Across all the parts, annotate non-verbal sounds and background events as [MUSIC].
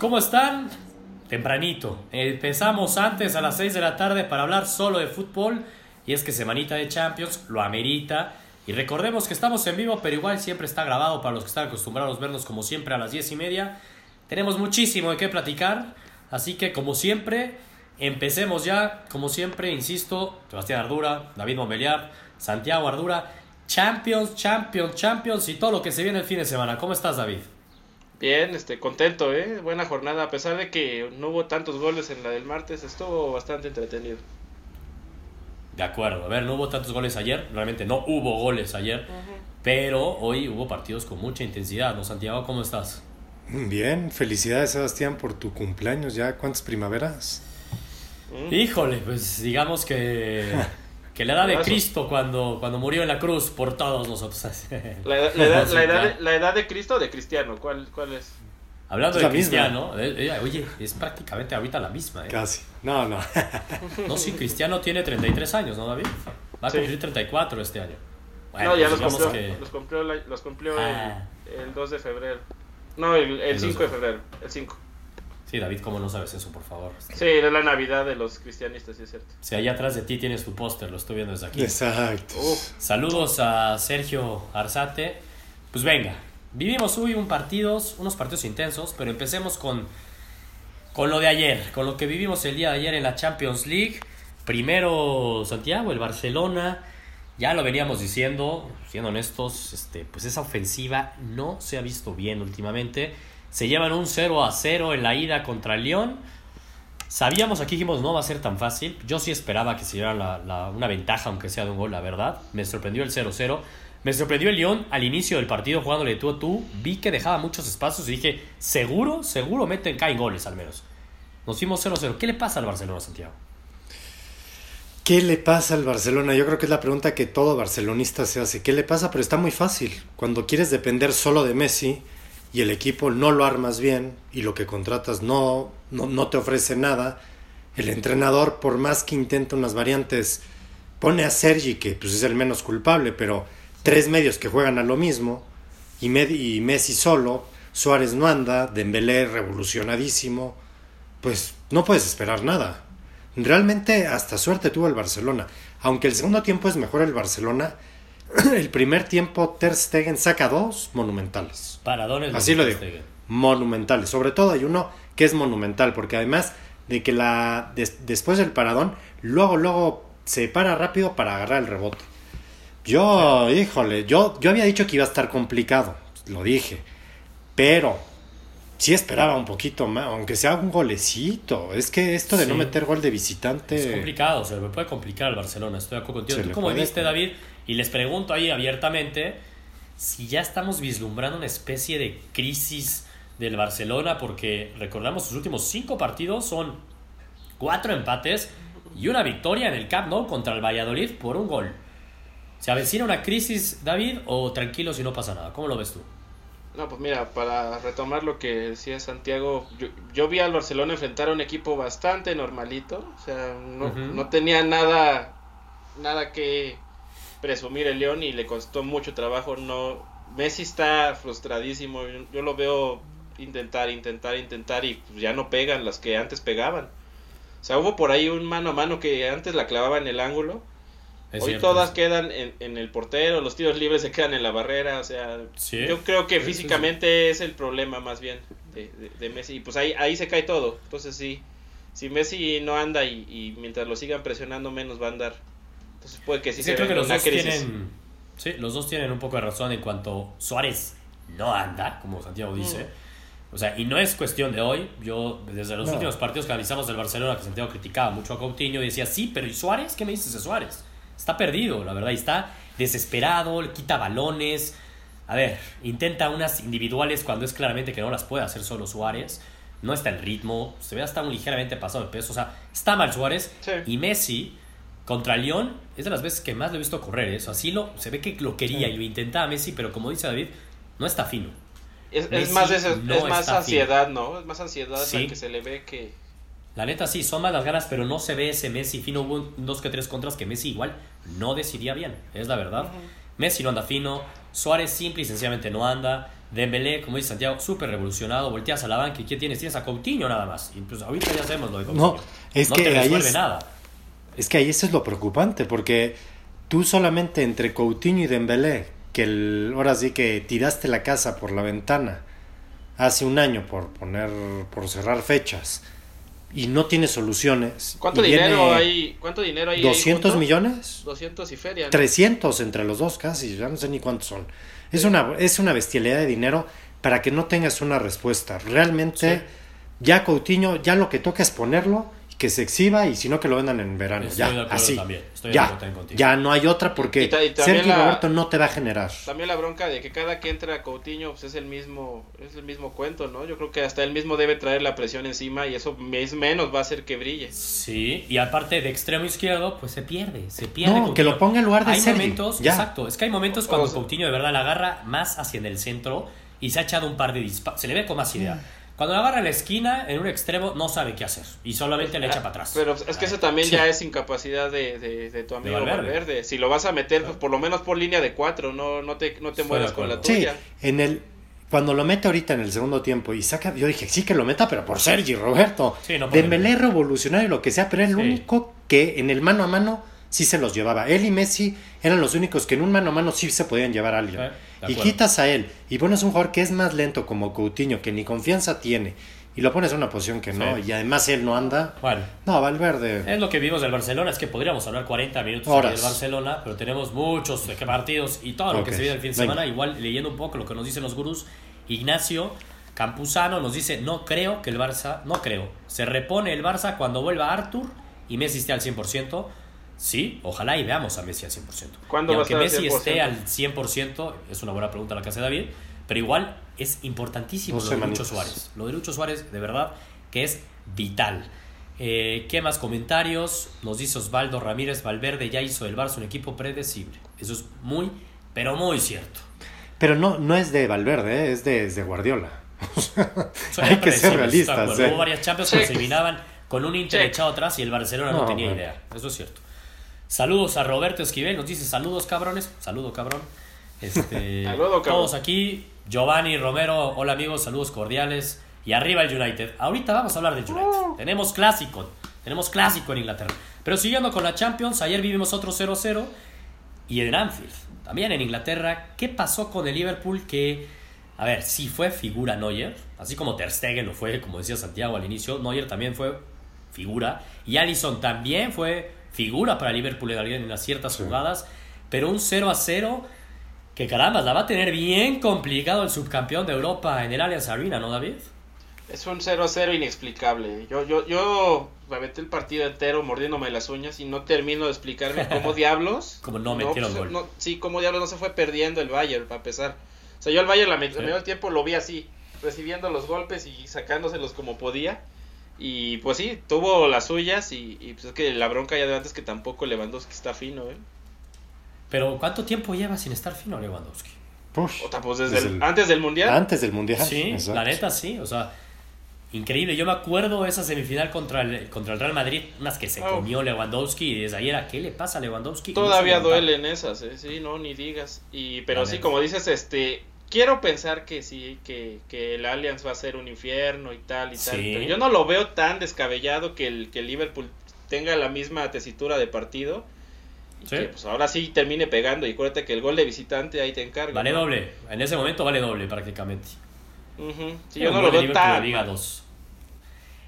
¿Cómo están? Tempranito. Empezamos antes a las 6 de la tarde para hablar solo de fútbol. Y es que semanita de Champions lo amerita. Y recordemos que estamos en vivo, pero igual siempre está grabado para los que están acostumbrados a vernos como siempre a las 10 y media. Tenemos muchísimo de qué platicar. Así que como siempre, empecemos ya. Como siempre, insisto, Sebastián Ardura, David Montbeliar, Santiago Ardura. Champions, Champions, Champions y todo lo que se viene el fin de semana. ¿Cómo estás, David? Bien, este, contento, ¿eh? Buena jornada, a pesar de que no hubo tantos goles en la del martes, estuvo bastante entretenido. De acuerdo, a ver, no hubo tantos goles ayer, realmente no hubo goles ayer, pero hoy hubo partidos con mucha intensidad, ¿no, Santiago? ¿Cómo estás? Bien, felicidades Sebastián por tu cumpleaños, ¿ya cuántas primaveras? Mm. Híjole, pues digamos que... [LAUGHS] Que la edad de Cristo cuando, cuando murió en la cruz por todos nosotros. La edad, la edad, [LAUGHS] la edad, de, la edad de Cristo o de Cristiano, ¿cuál, cuál es? Hablando de Cristiano, eh, eh, oye, es prácticamente ahorita la misma. ¿eh? Casi. No, no. no, sí, Cristiano tiene 33 años, ¿no, David? Va a cumplir 34 este año. Bueno, no, ya pues los cumplió, que... los cumplió, los cumplió ah. el, el, 2 de febrero. No, el, el 5 de febrero. El 5. Sí, David, ¿cómo no sabes eso, por favor? Sí, es la Navidad de los cristianistas, sí es cierto. Sí, allá atrás de ti tienes tu póster, lo estoy viendo desde aquí. Exacto. Saludos a Sergio Arzate. Pues venga, vivimos hoy un partidos, unos partidos intensos, pero empecemos con, con lo de ayer, con lo que vivimos el día de ayer en la Champions League. Primero, Santiago, el Barcelona. Ya lo veníamos diciendo, siendo honestos, este, pues esa ofensiva no se ha visto bien últimamente se llevan un 0 a 0 en la ida contra el León. Sabíamos, aquí dijimos, no va a ser tan fácil. Yo sí esperaba que se diera la, una ventaja, aunque sea de un gol, la verdad. Me sorprendió el 0-0. Me sorprendió el León al inicio del partido jugándole tú a tú. Vi que dejaba muchos espacios y dije, seguro, seguro meten, caen goles al menos. Nos fuimos 0-0. ¿Qué le pasa al Barcelona, Santiago? ¿Qué le pasa al Barcelona? Yo creo que es la pregunta que todo barcelonista se hace. ¿Qué le pasa? Pero está muy fácil. Cuando quieres depender solo de Messi, y el equipo no lo armas bien y lo que contratas no, no, te ofrece nada, el entrenador, por más que intenta unas variantes, pone a Sergi, que pues es el menos culpable, pero tres medios que juegan a lo mismo, y, y Messi solo, Suárez no anda, Dembélé revolucionadísimo, pues no puedes esperar nada. Realmente hasta suerte tuvo el Barcelona. Aunque el segundo tiempo es mejor el Barcelona, el primer tiempo Ter Stegen saca dos monumentales. Paradones. Así lo digo. Monumentales. Sobre todo hay uno que es monumental, porque además de que la después del paradón, luego, luego se para rápido para agarrar el rebote. Yo, híjole, yo, yo había dicho que iba a estar complicado, lo dije, pero sí esperaba un poquito más, aunque sea un golecito. Es que esto de no meter gol de visitante. Es complicado, se me puede complicar al Barcelona, estoy de acuerdo contigo. ¿Tú cómo viste, David? Y les pregunto ahí abiertamente si ya estamos vislumbrando una especie de crisis del Barcelona, porque recordamos sus últimos cinco partidos son cuatro empates y una victoria en el Camp Nou contra el Valladolid por un gol. ¿Se avecina una crisis, David, o tranquilo si no pasa nada? ¿Cómo lo ves tú? No, pues mira, para retomar lo que decía Santiago, yo, vi al Barcelona enfrentar a un equipo bastante normalito, o sea, no, no tenía nada, nada que presumir el León y le costó mucho trabajo. No, Messi está frustradísimo. Yo, lo veo intentar, intentar, intentar y pues, ya no pegan las que antes pegaban. O sea, hubo por ahí un mano a mano que antes la clavaba en el ángulo. Hoy todas quedan en, el portero, los tiros libres se quedan en la barrera. O sea, yo creo que físicamente es el problema más bien de, Messi. Y pues ahí, ahí se cae todo. Entonces sí, si Messi no anda y, y mientras lo sigan presionando menos va a andar. Entonces puede que sí, creo que los dos tienen Sí, los dos tienen un poco de razón en cuanto Suárez no anda, como Santiago dice. Mm. O sea, y no es cuestión de hoy. Yo, desde los últimos partidos que analizamos del Barcelona, que Santiago criticaba mucho a Coutinho, y decía, sí, pero ¿y Suárez? ¿Qué me dices de Suárez? Está perdido, la verdad, y está desesperado, le quita balones. A ver, intenta unas individuales cuando es claramente que no las puede hacer solo Suárez. No está en ritmo, se ve hasta un ligeramente pasado de peso. O sea, está mal Suárez. Y Messi contra León es de las veces que más lo he visto correr. Eso ¿eh? así lo, se ve que lo quería y lo intentaba Messi, pero como dice David, no está fino. Es, más, es, más ansiedad, ¿no? Es más ansiedad sí. que se le ve que. La neta sí, son más las ganas, pero no se ve ese Messi fino. Hubo dos que tres contras que Messi igual no decidía bien, es la verdad. Messi no anda fino, Suárez simple y sencillamente no anda. Dembélé, como dice Santiago, súper revolucionado. Volteas a la banca y ¿qué tienes? Tienes a Coutinho nada más. Y pues ahorita ya sabemos lo de Coutinho. No, es no que te ahí resuelve es- nada. Es que ahí eso es lo preocupante, porque tú solamente entre Coutinho y Dembélé, que el, ahora sí que tiraste la casa por la ventana hace un año por poner, por cerrar fechas, y no tiene soluciones. ¿Cuánto dinero hay? ¿Cuánto dinero hay? ahí 200 junto? millones, 200 y feria. ¿no? 300 entre los dos casi, ya no sé ni cuántos son. Es una, es una bestialidad de dinero para que no tengas una respuesta. Realmente, Sí. ya Coutinho, ya lo que toca es ponerlo que se exhiba y si no que lo vendan en verano. Estoy ya, de acuerdo así. también, estoy de ya, también contigo. ya no hay otra porque Y y Sergio la- Roberto no te va a generar. También la bronca de que cada que entra Coutinho pues es el mismo es el mismo cuento, ¿no? Yo creo que hasta él mismo debe traer la presión encima y eso es menos va a hacer que brille. Sí, y aparte de extremo izquierdo, pues se pierde, se pierde. No, Coutinho. que lo ponga en lugar de Hay Sergi, momentos, ya. exacto, es que hay momentos cuando o sea- Coutinho de verdad la agarra más hacia en el centro y se ha echado un par de disparos, se le ve con más idea. Cuando la agarra la esquina, en un extremo, no sabe qué hacer y solamente le echa para atrás. Pero es que eso también Sí. ya es incapacidad de, de, de tu amigo Valverde. Valverde. Si lo vas a meter, pues por lo menos por línea de cuatro, no, no te, no te de con la acuerdo. Sí, tuya. en el cuando lo mete ahorita en el segundo tiempo y saca, yo dije, sí que lo meta, pero por Sergi Roberto. Sí, no Dembélé Dembélé. revolucionario, lo que sea, pero era el Sí. único que en el mano a mano sí se los llevaba. Él y Messi eran los únicos que en un mano a mano sí se podían llevar a alguien. De y quitas a él y pones un jugador que es más lento como Coutinho, que ni confianza tiene, y lo pones en una posición que no, Sí. y además él no anda. Bueno, No, Valverde. es lo que vimos del Barcelona, es que podríamos hablar 40 minutos Horas. del Barcelona, pero tenemos muchos qué partidos y todo lo que se viene el fin de venga. semana, igual leyendo un poco lo que nos dicen los gurús, Ignacio Campuzano nos dice, no creo que el Barça, no creo, se repone el Barça cuando vuelva Arthur y Messi esté al 100%, sí, ojalá y veamos a Messi al 100%. ¿Cuándo y va a estar Messi 100%? esté al 100%, es una buena pregunta la que hace David, pero igual es importantísimo lo de Lucho. Suárez. Lo de Lucho Suárez, de verdad, que es vital. Eh, ¿Qué más comentarios? Nos dice Osvaldo Ramírez Valverde ya hizo del Barça un equipo predecible. Eso es muy, pero muy cierto. Pero no, no es de Valverde, ¿eh? es de, es de Guardiola. [LAUGHS] Hay que ser predecible, ¿estás de realistas. ¿eh? Hubo varias Champions que se eliminaban con un Inter echado atrás y el Barcelona no, No, tenía idea. Eso es cierto. Saludos a Roberto Esquivel, nos dice saludos cabrones. Saludo cabrón. Este, [LAUGHS] Saludo, cabrón. Todos aquí. Giovanni Romero, hola amigos, saludos cordiales. Y arriba el United. Ahorita vamos a hablar del United. Tenemos clásico. Tenemos clásico en Inglaterra. Pero siguiendo con la Champions, ayer vivimos otro 0-0. Y en Anfield, también en Inglaterra, ¿qué pasó con el Liverpool que, a ver, sí fue figura Neuer, así como Ter Stegen lo fue, como decía Santiago al inicio, Neuer también fue figura, y Allison también fue figura para Liverpool en en unas ciertas Sí. jugadas, pero un 0 a 0 que caramba, la va a tener bien complicado el subcampeón de Europa en el Allianz Arena, ¿no, David? Es un 0 a 0 inexplicable. Yo, yo, yo me aventé el partido entero mordiéndome las uñas y no termino de explicarme cómo [LAUGHS] diablos. Como no metieron pues, gol. no- sí, cómo diablos no se fue perdiendo el Bayern, para empezar. O sea, yo al Bayern la met- Sí. la medio tiempo lo vi así, recibiendo los golpes y sacándoselos como podía. Y pues sí, tuvo las suyas y, y, pues es que la bronca ya de antes que tampoco Lewandowski está fino, ¿eh? Pero ¿cuánto tiempo lleva sin estar fino Lewandowski? Push. O sea, pues desde, Desde el- el- antes del Mundial. Antes del Mundial. Sí, exacto. la neta sí, o sea, increíble. Yo me acuerdo esa semifinal contra el, contra el Real Madrid, unas que se Oh. comió Lewandowski y desde ayer a qué le pasa a Lewandowski. No Todavía levanta. duelen esas, ¿eh? sí, no, ni digas. Y, pero La sí, neta. como dices, este, quiero pensar que sí, que, que el Allianz va a ser un infierno y tal y tal. Sí. Pero yo no lo veo tan descabellado que el, que el Liverpool tenga la misma tesitura de partido. Y Sí. que pues ahora sí termine pegando. Y acuérdate que el gol de visitante ahí te encarga. Vale ¿no? doble, en ese momento vale doble prácticamente. Ujú, Sí, Un yo no lo veo tan. Liga mal. 2.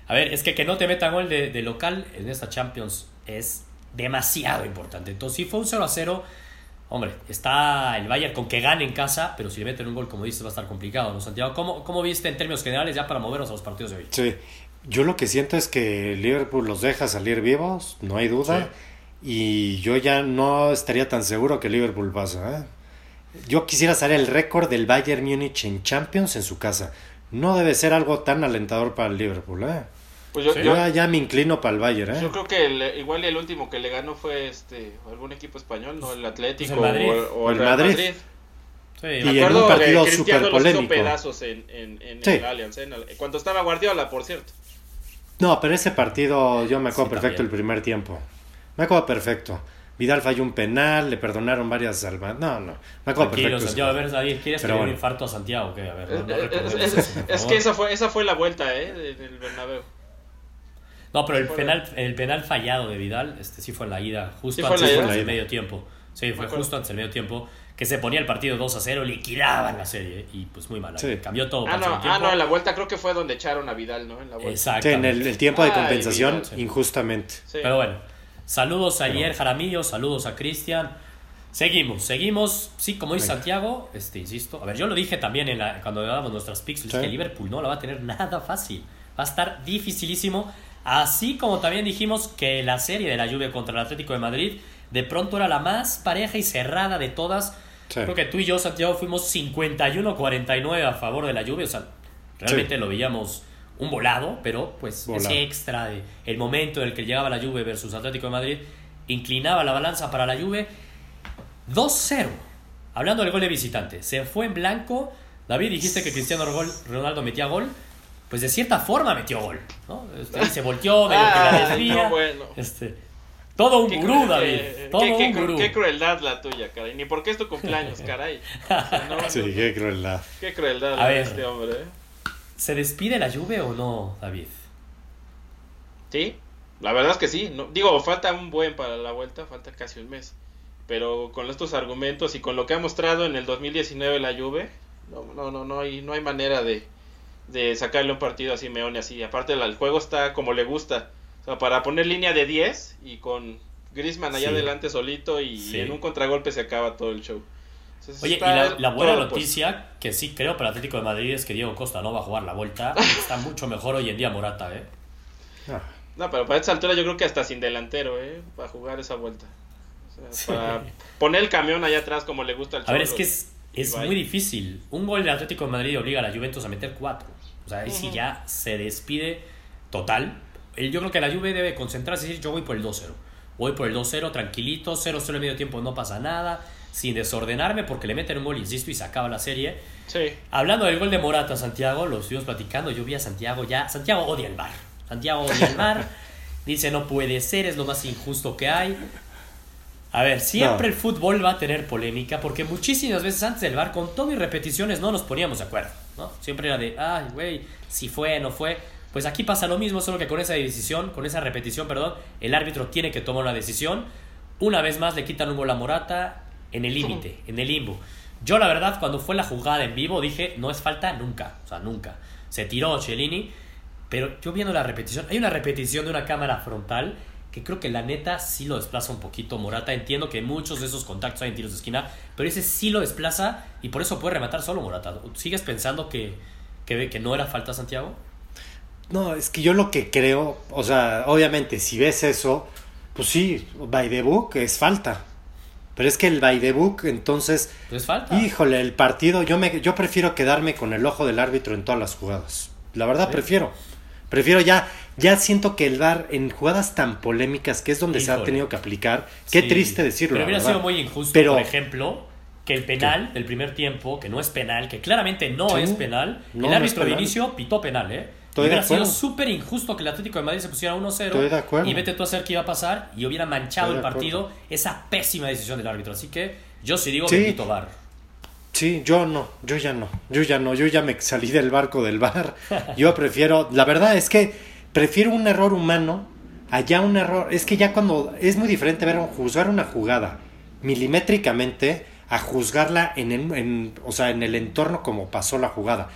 A ver, es que que no te metan gol de, de local en esta Champions es demasiado importante. Entonces, si fue un 0 a 0, hombre, está el Bayern con que gane en casa, pero si le meten un gol, como dices, va a estar complicado, ¿no, Santiago? ¿Cómo, cómo viste en términos generales ya para movernos a los partidos de hoy? Sí. Yo lo que siento es que Liverpool los deja salir vivos, no hay duda. Y yo ya no estaría tan seguro que Liverpool pasa. ¿eh? Yo quisiera saber el récord del Bayern Múnich en Champions en su casa. No debe ser algo tan alentador para el Liverpool. ¿eh? Pues yo, Sí. yo, Yo ya, me inclino para el Bayern. ¿eh? yo creo que el- igual el último que le ganó fue este algún equipo español, ¿no? El Atlético Pues el Madrid. o, o el Real Madrid. Madrid. Sí, Y Me en un partido que Cristiano súper los hizo polémico. pedazos en, en, en Sí. el Allianz, ¿eh? En el- cuando estaba Guardiola, por cierto. No, pero ese partido yo me acuerdo Sí, perfecto también. el primer tiempo. Me acuerdo perfecto. Vidal falló un penal, le perdonaron varias salvas. No, no. Me acuerdo Tranquilo, perfecto. Santiago, a ver, David, ¿quieres Pero que un infarto a Santiago? ¿Qué? A ver, no, no Es- eso, que esa fue, esa fue la vuelta, ¿eh? de- Del Bernabéu. No, pero el penal, el penal fallado de Vidal, este sí fue en la ida, justo Sí antes la ida. del medio tiempo. Sí, fue justo antes del medio tiempo, que se ponía el partido 2 a 0, liquidaban la serie, y pues muy mal. Sí. Cambió todo Ah para el no, ah, no, en la vuelta creo que fue donde echaron a Vidal, ¿no? En la vuelta. Exacto. Sí, en el, el tiempo de Ay, compensación, Vidal, sí. injustamente. Sí. Pero bueno, saludos a Ayer Jaramillo, saludos a Cristian. Seguimos, seguimos. Sí, como dice Venga. Santiago, este, insisto. A ver, yo lo dije también en la, cuando dábamos nuestras picks, Sí. que Liverpool no la va a tener nada fácil. Va a estar dificilísimo. Así como también dijimos que la serie de la Juve contra el Atlético de Madrid de pronto era la más pareja y cerrada de todas. Sí. Creo que tú y yo, Santiago, fuimos 51-49 a favor de la Juve. O sea, realmente lo veíamos un volado, pero pues Volado. ese extra de el momento en el que llegaba la Juve versus Atlético de Madrid inclinaba la balanza para la Juve 2-0. Hablando del gol de visitante, se fue en blanco. David, dijiste que Cristiano Ronaldo metía gol. Pues de cierta forma metió gol. ¿no? Este, se volteó, [LAUGHS] medio que la Ah, desvía. no, bueno. Este, todo un Qué gurú, David. qué- todo qué- un qué- gurú. Qué crueldad la tuya, caray. Ni porque es tu cumpleaños, [LAUGHS] caray. O sea, no, Sí, no, qué crueldad. qué crueldad la de este hombre, ¿eh? ¿Se despide la Juve o no, David? Sí, la verdad es que sí. No, digo, falta un buen para la vuelta, falta casi un mes. Pero con estos argumentos y con lo que ha mostrado en el 2019 la Juve, no, no, no, no hay, no hay manera de, de sacarle un partido a Simeone así. Aparte, el juego está como le gusta. O sea, para poner línea de 10 y con Griezmann allá Sí. adelante solito y Sí. en un contragolpe se acaba todo el show. Entonces, Oye, y la, la buena pues. noticia, que sí creo para el Atlético de Madrid, es que Diego Costa no va a jugar la vuelta. [LAUGHS] Está mucho mejor hoy en día Morata, ¿eh? Ah, No, pero para esta altura yo creo que hasta sin delantero, ¿eh? Para jugar esa vuelta. O sea, Sí. para poner el camión allá atrás como le gusta al A ver, es que es, es muy difícil. Un gol del Atlético de Madrid obliga a la Juventus a meter cuatro. O sea, ahí sí Ujú. ya se despide total. Yo creo que la Juve debe concentrarse y decir, yo voy por el 2-0. Voy por el 2-0, tranquilito, 0-0 en medio tiempo, no pasa nada. Sin desordenarme porque le meten un gol, insisto, y se acaba la serie. Sí. Hablando del gol de Morata, Santiago, lo estuvimos platicando. Yo vi a Santiago ya. Santiago odia el bar. Santiago odia el bar. [LAUGHS] Dice no puede ser, es lo más injusto que hay. A ver, siempre No. el fútbol va a tener polémica porque muchísimas veces antes del bar, con todo y repeticiones, no nos poníamos de acuerdo. ¿No? Siempre era de, ay, güey, si fue, no fue. Pues aquí pasa lo mismo, solo que con esa decisión, con esa repetición, perdón, el árbitro tiene que tomar una decisión. Una vez más le quitan un gol a Morata en el límite, en el limbo. Yo la verdad cuando fue la jugada en vivo dije, no es falta nunca, o sea, nunca. Se tiró Cellini, pero yo viendo la repetición, hay una repetición de una cámara frontal que creo que la neta sí lo desplaza un poquito Morata. Entiendo que muchos de esos contactos hay en tiros de esquina, pero ese sí lo desplaza y por eso puede rematar solo Morata. ¿Sigues pensando que, que, que no era falta Santiago? No, es que yo lo que creo, o sea, obviamente si ves eso, pues sí, by the book es falta. Pero es que el by the book, entonces, Pues falta. híjole, el partido, yo, me, yo prefiero quedarme con el ojo del árbitro en todas las jugadas. La verdad, Sí. prefiero. Prefiero ya, ya siento que el VAR en jugadas tan polémicas, que es donde se ha tenido que aplicar, qué Sí. triste decirlo. Pero hubiera sido muy injusto, Pero- por ejemplo, que el penal del primer tiempo, que no es penal, que claramente no es penal, No, el no árbitro de inicio pitó penal, ¿eh? Estoy de hubiera sido súper injusto que el Atlético de Madrid se pusiera 1-0 Estoy de acuerdo. y vete tú a hacer qué iba a pasar y hubiera manchado Estoy el partido esa pésima decisión del árbitro. Así que yo sí digo Sí. bendito VAR. Sí, yo no, yo ya no, yo ya no, yo ya me salí del barco del bar. Yo prefiero, la verdad es que prefiero un error humano allá un error. Es que ya cuando es muy diferente ver juzgar una jugada milimétricamente a juzgarla en, el- en- o sea, en el entorno como pasó la jugada.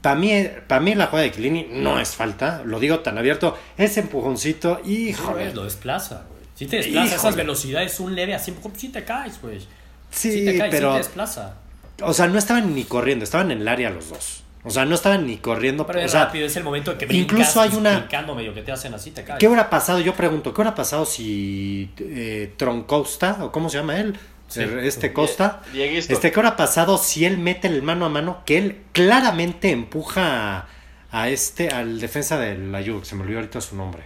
Para mí, para mí la jugada de Chiellini no es falta, lo digo tan abierto, ese empujoncito, híjole. Joder, lo desplaza, güey. Si te desplaza a esas velocidades, un leve así, si te caes, güey. Sí, Si te caes, pero sí te desplaza. O sea, no estaban ni corriendo, estaban en el área los dos. O sea, no estaban ni corriendo, Pero o es sea, rápido, es el momento en que brincas, incluso hay una- brincando medio que te hacen así, te caes. ¿Qué hubiera pasado? Yo pregunto, ¿qué hubiera pasado si eh, Troncosta, o cómo se llama él? Sí. Este Costa. Dieguisto. Este, ¿qué hubiera pasado si él mete el mano a mano? Que él claramente empuja a, a este, al defensa de la Juve, se me olvidó ahorita su nombre.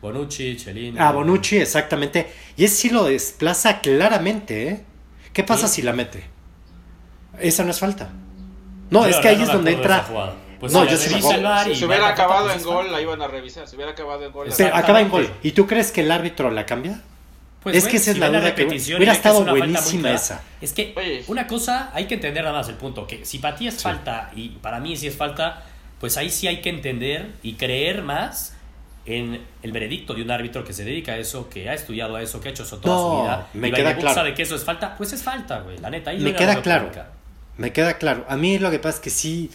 Bonucci, Chelini. A Bonucci, exactamente. Y ese sí lo desplaza claramente, ¿eh? ¿Qué pasa Sí. si la mete? Esa no es falta. No, es que ahí es donde entra. Pues No, sí, yo sí me Si se hubiera acabado en gol, la iban a revisar. Si hubiera acabado en gol, la Se Exacto. acaba en gol. ¿Y tú crees que el árbitro la cambia? Pues, es que esa es si la duda que hubiera estado buenísima esa. Es que Oye. una cosa, hay que entender nada más el punto, que si para ti es falta y para mí sí es falta, pues ahí sí hay que entender y creer más en el veredicto de un árbitro que se dedica a eso, que ha estudiado a eso, que ha hecho eso toda No, su vida. me y queda claro. sabe que eso es falta, pues es falta, güey, la neta. Ahí Me queda claro. polémica. Me queda claro. A mí lo que pasa es que sí.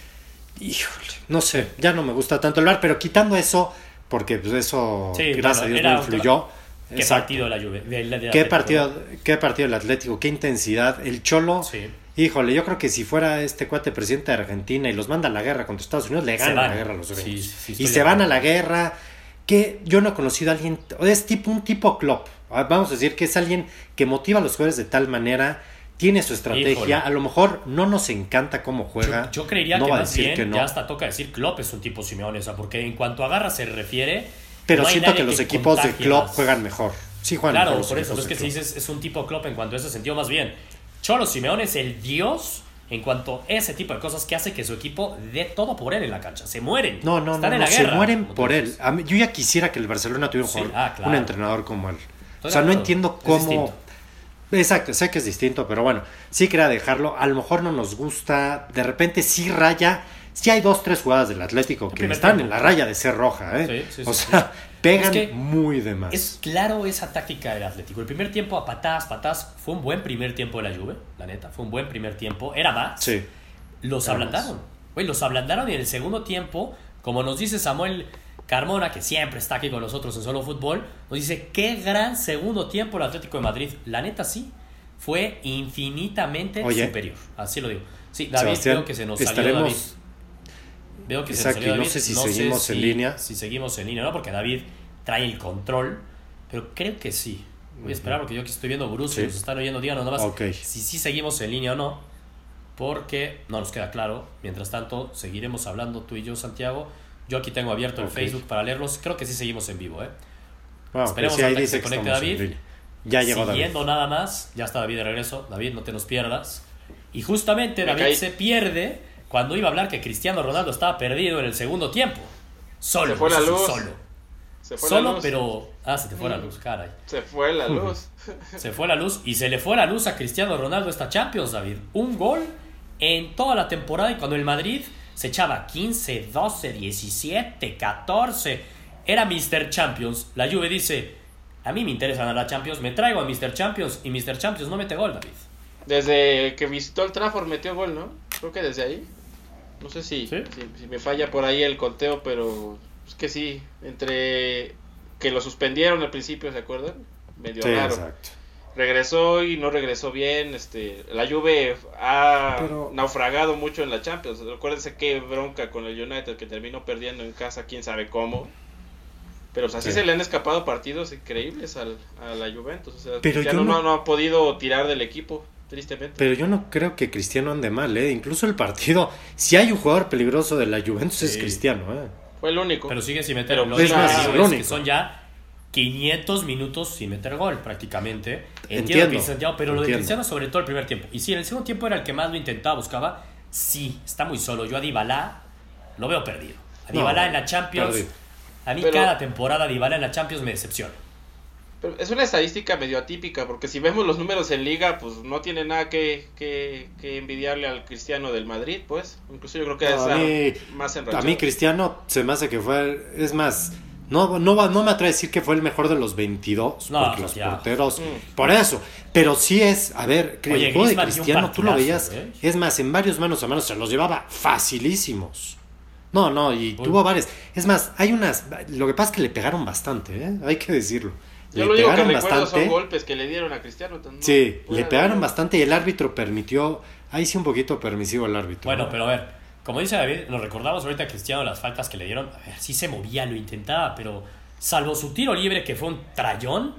Híjole, no sé, ya no me gusta tanto el bar, pero quitando eso, porque pues eso, Sí, gracias bueno, a Dios, no influyó. ¿Qué Exacto. partido la Juve? de- de ¿Qué partido, qué partido del Atlético, qué intensidad. El Cholo, Sí. híjole, yo creo que si fuera este cuate presidente de Argentina y los manda a la guerra contra Estados Unidos, le Se gana van. la guerra a los Sí, y se van a la guerra, que yo no he conocido a alguien, es tipo un tipo Klopp. Ah, Vamos a decir que es alguien que motiva a los jugadores de tal manera, tiene su estrategia, Híjole. a lo mejor no nos encanta cómo juega. Yo, yo creería no que va a más decir bien que no. ya hasta toca decir Klopp es un tipo Simeone, o sea, porque en cuanto a garra se refiere. Pero no siento que los equipos de Klopp más. juegan mejor. Sí juegan Claro, mejor por eso, es que si dices es un tipo Klopp en cuanto a ese sentido, más bien. Cholo Simeone es el dios en cuanto a ese tipo de cosas que hace que su equipo dé todo por él en la cancha. Se mueren. No, no, Están no, en se mueren por él. dices. A mí- yo ya quisiera que el Barcelona tuviera un, jugador- ah, claro. un entrenador como él. Estoy o sea, no entiendo cómo... Exacto, sé que es distinto, pero bueno, sí quería dejarlo. A lo mejor no nos gusta. De repente sí raya. Sí hay dos, tres jugadas del Atlético que están tiempo. en la raya de ser roja, ¿eh? Sí, sí, o sí, sea, pegan Es que muy de más. Es claro esa táctica del Atlético. El primer tiempo a patadas, patadas, fue un buen primer tiempo de la Juve, la neta, fue un buen primer tiempo. Era más. Sí. Los ablandaron. Güey, los ablandaron y en el segundo tiempo, como nos dice Samuel Carmona, que siempre está aquí con nosotros en Solo Fútbol, nos dice, qué gran segundo tiempo el Atlético de Madrid. La neta sí, fue infinitamente Oye. superior. Así lo digo. Sí, David, Sebastián, veo que se nos salió David. Veo que Exacto, se nos no salió David. sé si seguimos en línea. Si seguimos en línea, ¿no? Porque David trae el control, pero creo que sí. Voy a esperar porque yo aquí estoy viendo Bruce Sí. y nos están oyendo. Díganos nomás Ok. si sí seguimos en línea o no, porque no nos queda claro. Mientras tanto, seguiremos hablando tú y yo, Santiago. Yo aquí tengo abierto el Ok. Facebook para leerlos. Creo que sí seguimos en vivo, ¿eh? Bueno, Esperemos que ahí que dice se que conecte en David. Ya llegó David. Siguiendo nada más, ya está David de regreso. David, no te nos pierdas. Y justamente Me David caí. se pierde cuando iba a hablar que Cristiano Ronaldo estaba perdido en el segundo tiempo. Solo, Se fue la luz. solo. Se fue la Solo, luz. pero. Ah, se te fue la Mm. luz, caray. Se fue la [LAUGHS] luz. Se fue la luz y se le fue la luz a Cristiano Ronaldo esta Champions, David. Un gol en toda la temporada y cuando el Madrid se echaba 15, 12, 17, 14, era Mr. Champions. La Juve dice, a mí me interesa ganar la Champions, me traigo a Mr. Champions y Mr. Champions no mete gol, David. Desde que visitó el Trafford metió gol, ¿no? Creo que desde ahí. No sé si, ¿Sí? si, si me falla por ahí el conteo, pero es que sí. Entre que lo suspendieron al principio, ¿se acuerdan? Medio Sí, raro. exacto. Regresó y no regresó bien. Este, la Juve ha Pero- naufragado mucho en la Champions. Acuérdense qué bronca con el United que terminó perdiendo en casa, quién sabe cómo. Pero pues, así Sí. se le han escapado partidos increíbles al, a la Juventus. O sea, Pero Cristiano yo no- no, no ha podido tirar del equipo, tristemente. Pero yo no creo que Cristiano ande mal, ¿eh? Incluso el partido, si hay un jugador peligroso de la Juventus es. Cristiano, ¿eh? Fue el único. Pero sigue sin meter Pero Lo es que más, es son ya 500 minutos sin meter gol prácticamente. Entiendo, Entiendo, que Santiago, pero lo de. Cristiano sobre todo el primer tiempo. Y si en el segundo tiempo era el que más lo intentaba, buscaba, sí, está muy solo. Yo a Dybala lo veo perdido. A No, Dybala en la Champions, perdido. a mí Pero- cada temporada Dybala en la Champions me decepciona. Pero es una estadística medio atípica, porque si vemos los números en liga, pues no tiene nada que, que, que envidiarle al Cristiano del Madrid, pues. Incluso yo creo que No, es a mí- más A mí Cristiano se me hace que fue, es más, no, no, va- no me atreve a decir que fue el mejor de los 22, No, porque los ya. porteros, Mm. por eso, pero sí es, a ver, Oye, el juego de Cristiano, tú lo veías, ¿eh? es más, en varios manos a manos se los llevaba facilísimos. No, no, y Uy. tuvo varias. Es más, hay unas, lo que pasa es que le pegaron bastante, ¿eh? hay que decirlo. Yo le lo que pegaron recuerdo bastante. son golpes que le dieron a Cristiano. no- Sí, le pegaron bastante y el árbitro permitió, ahí sí un poquito permisivo el árbitro. Bueno, ¿no? pero a ver, como dice David, nos recordamos ahorita a Cristiano las faltas que le dieron. A ver, sí se movía, lo intentaba, pero salvo su tiro libre que fue un trayón,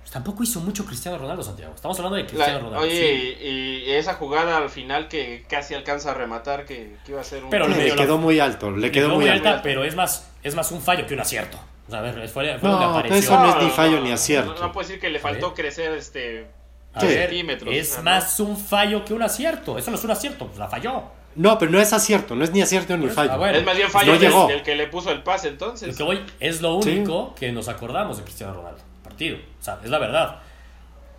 pues tampoco hizo mucho Cristiano Ronaldo, Santiago. Estamos hablando de La- Cristiano Ronaldo. oye, sí. y, y esa jugada al final que casi alcanza a rematar, que, que iba a ser un... Pero le la- quedó muy alto, le quedó muy alto. alta, pero es más, es más un fallo que un acierto. O sea, a ver, fue, fue No, apareció. eso no es ni fallo ni acierto. No, no puedo decir que le faltó crecer este... A Sí. ver, centímetros, es más un fallo que un acierto. Eso no es un acierto, pues la falló. No, pero no es acierto, no es ni acierto ni fallo. ah, bueno. Es más bien fallo No del, llegó. del que le puso el pase entonces. Lo que voy es lo Sí. único que nos acordamos de Cristiano Ronaldo. Partido. O sea, es la verdad.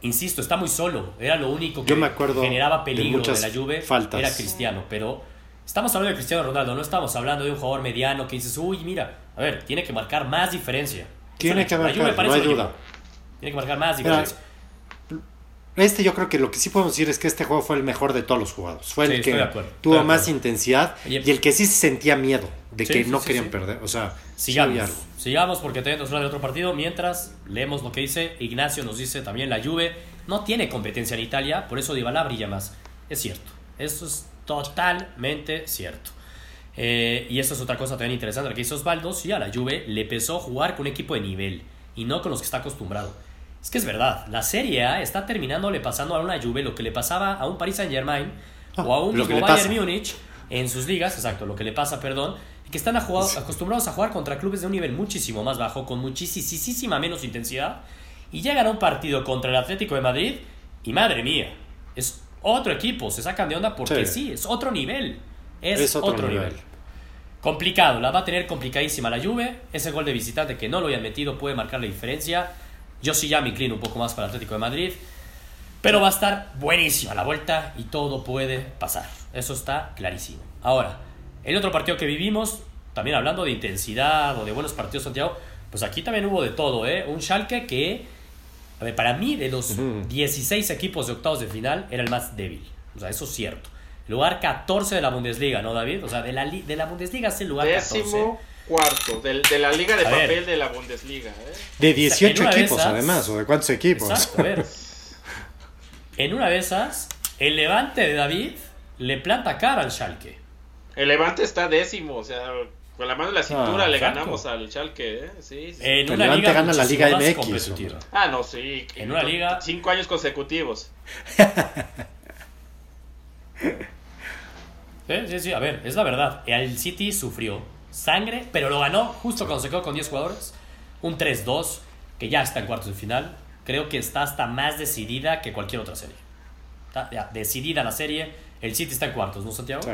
insisto, está muy solo. Era lo único que Yo me acuerdo generaba peligro de, la Juve. faltas. Era Cristiano, pero estamos hablando de Cristiano Ronaldo, no estamos hablando de un jugador mediano que dices, uy, mira, a ver, tiene que marcar más diferencia. Tiene que marcar, no hay duda. Tiene que marcar más Mira, diferencia. Este yo creo que lo que sí podemos decir es que este juego fue el mejor de todos los jugados. Fue Sí, el que acuerdo, tuvo más intensidad Y- el que sí se sentía miedo de Sí, que sí, no querían perder. O sea, Sigamos, sigamos porque tenemos hablar de otro partido. Mientras leemos lo que dice Ignacio, nos dice también la Juve no tiene competencia en Italia, por eso Dybala brilla más. Es cierto, eso es totalmente cierto. Eh, y esto es otra cosa también interesante, lo que dice Osvaldo, sí, a la Juve le pesó jugar con un equipo de nivel y no con los que está acostumbrado. Es que es verdad, la Serie A está terminándole pasando a una Juve lo que le pasaba a un Paris Saint Germain Ah, o a un mismo Bayern. Múnich en sus ligas, exacto, lo que le pasa, perdón, y que están a acostumbrados a jugar contra clubes de un nivel muchísimo más bajo, con muchísima menos intensidad, y llegan a un partido contra el Atlético de Madrid, y madre mía, es otro equipo, se sacan de onda porque sí, Sí. es otro nivel, es, Es otro, otro nivel. nivel. Complicado, la va a tener complicadísima la Juve, ese gol de visitante que no lo hayan metido puede marcar la diferencia, yo sí ya me inclino un poco más para el Atlético de Madrid, pero va a estar buenísima la vuelta y todo puede pasar. Eso está clarísimo. Ahora, el otro partido que vivimos, también hablando de intensidad o de buenos partidos, Santiago, pues aquí también hubo de todo, ¿eh? Un Schalke que, a ver, para mí, de los Ujú. 16 equipos de octavos de final, era el más débil. O sea, eso es cierto. Lugar 14 de la Bundesliga, ¿no, David? O sea, de la, de la Bundesliga es el lugar 14. Cuarto del- de la liga de A ver. papel de la Bundesliga. ¿eh? De 18 en una de equipos, esas- además, o de cuántos equipos. Exacto, a ver. En una de esas, el levante de David le planta cara al Schalke. El Levante está décimo, o sea, con la mano en la cintura Ah, le exacto. ganamos al Schalke, ¿eh? Sí, sí. En El una Levante liga gana la Liga MX. Ah, no, sí. En una liga- Cinco años consecutivos. [LAUGHS] Sí, sí, sí, a ver, es la verdad. El City sufrió sangre, pero lo ganó justo cuando se quedó con 10 jugadores. Un 3-2, que ya está en cuartos de final. Creo que está hasta más decidida que cualquier otra serie. Está ya decidida la serie. El City está en cuartos, ¿no, Santiago? Sí.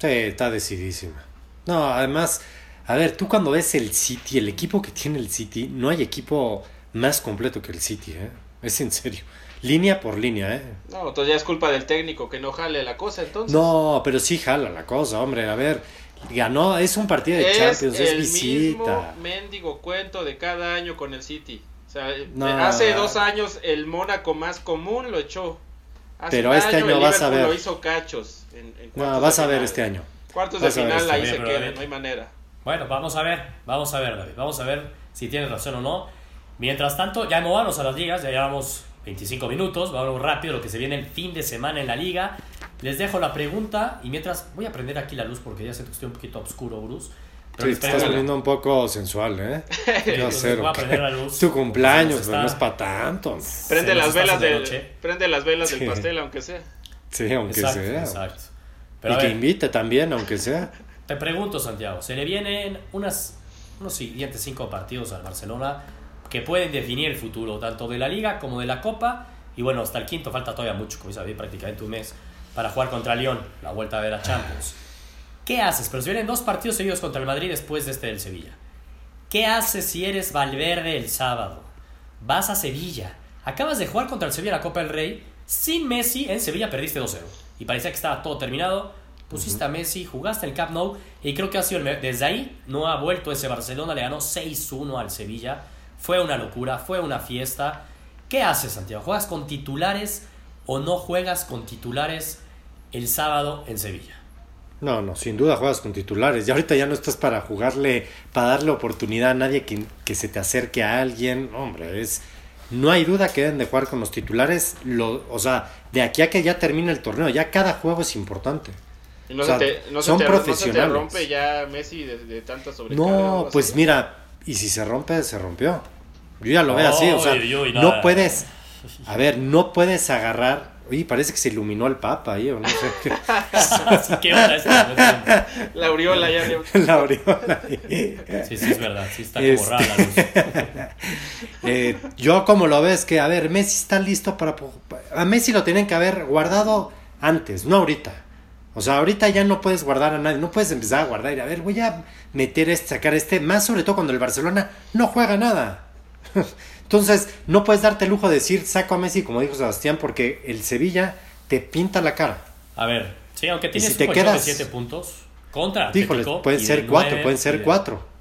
Sí, está decidísima. No, además, a ver, tú cuando ves el City, el equipo que tiene el City, no hay equipo más completo que el City, ¿eh? Es en serio. Línea por línea, ¿eh? No, entonces ya es culpa del técnico que no jale la cosa, entonces. No, pero sí jala la cosa, hombre. A ver, ganó, es un partido de es Champions, es el mismo visita. mendigo cuento de cada año con el City. O sea, No. hace dos años el Mónaco más común lo echó. Hace Pero este año vas a ver. lo hizo cachos. En, en No, cuartos vas de a ver final. este año. Cuartos Vas de final este ahí se queda, David. no hay manera. Bueno, vamos a ver, vamos a ver, David, vamos a ver si tienes razón o no. Mientras tanto, ya movámonos a las ligas, ya llevamos 25 minutos, vamos rápido lo que se viene el fin de semana en la liga. Les dejo la pregunta y mientras voy a prender aquí la luz porque ya sé que estoy un poquito oscuro, Bruce. Pero Sí, te estás un poco sensual, ¿eh? [LAUGHS] ¿Qué entonces hacer? voy a prender la luz. [LAUGHS] Tu cumpleaños, pero no es para tanto. Prende las velas haciendo del prende las velas Sí. del pastel aunque sea. Sí, aunque Exacto, sea. exacto. y Pero a que invite también, aunque sea. Te pregunto, Santiago, se le vienen unas, unos siguientes cinco partidos al Barcelona que pueden definir el futuro tanto de la Liga como de la Copa. Y bueno, hasta el quinto falta todavía mucho, como sabéis, prácticamente un mes para jugar contra Lyon, la vuelta de la Champions. ¿Qué haces? Pero se vienen dos partidos seguidos contra el Madrid después de este del Sevilla. ¿Qué haces si eres Valverde el sábado? Vas a Sevilla. Acabas de jugar contra el Sevilla la Copa del Rey. Sin Messi, en Sevilla perdiste 2-0. Y parecía que estaba todo terminado. Pusiste a Messi, jugaste el Camp Nou. Y creo que ha sido el desde ahí no ha vuelto ese Barcelona. Le ganó 6-1 al Sevilla. Fue una locura, fue una fiesta. ¿Qué haces, Santiago? ¿Juegas con titulares o no juegas con titulares el sábado en Sevilla? No, no, sin duda juegas con titulares. Y ahorita ya no estás para jugarle, para darle oportunidad a nadie que, que se te acerque a alguien. No, hombre, es. No hay duda que deben de jugar con los titulares. Lo, o sea, de aquí a que ya termine el torneo, ya cada juego es importante. No, O sea, se te, no, se son te, no se te profesionales. rompe ya Messi de, de tanta No, pues mira, y si se rompe, se rompió. Yo ya lo veo así, o sea, no puedes. [LAUGHS] A ver, no puedes agarrar. Oye, parece que se iluminó el Papa ahí, o no sé [LAUGHS] qué. [LAUGHS] La aureola ya. La aureola. Sí, sí, es verdad. Sí, está como Este- rara la luz. Eh, yo como lo ves que, a ver, Messi está listo para... A Messi lo tienen que haber guardado antes, no ahorita. O sea, ahorita ya no puedes guardar a nadie, no puedes empezar a guardar y a ver, voy a meter este, sacar este, más sobre todo cuando el Barcelona no juega nada. [LAUGHS] Entonces, no puedes darte el lujo de decir saco a Messi, como dijo Sebastián, porque el Sevilla te pinta la cara. A ver, sí, aunque tienes si te quedas- de 7 puntos contra Híjole, pueden ser cuatro, pueden ser de- cuatro.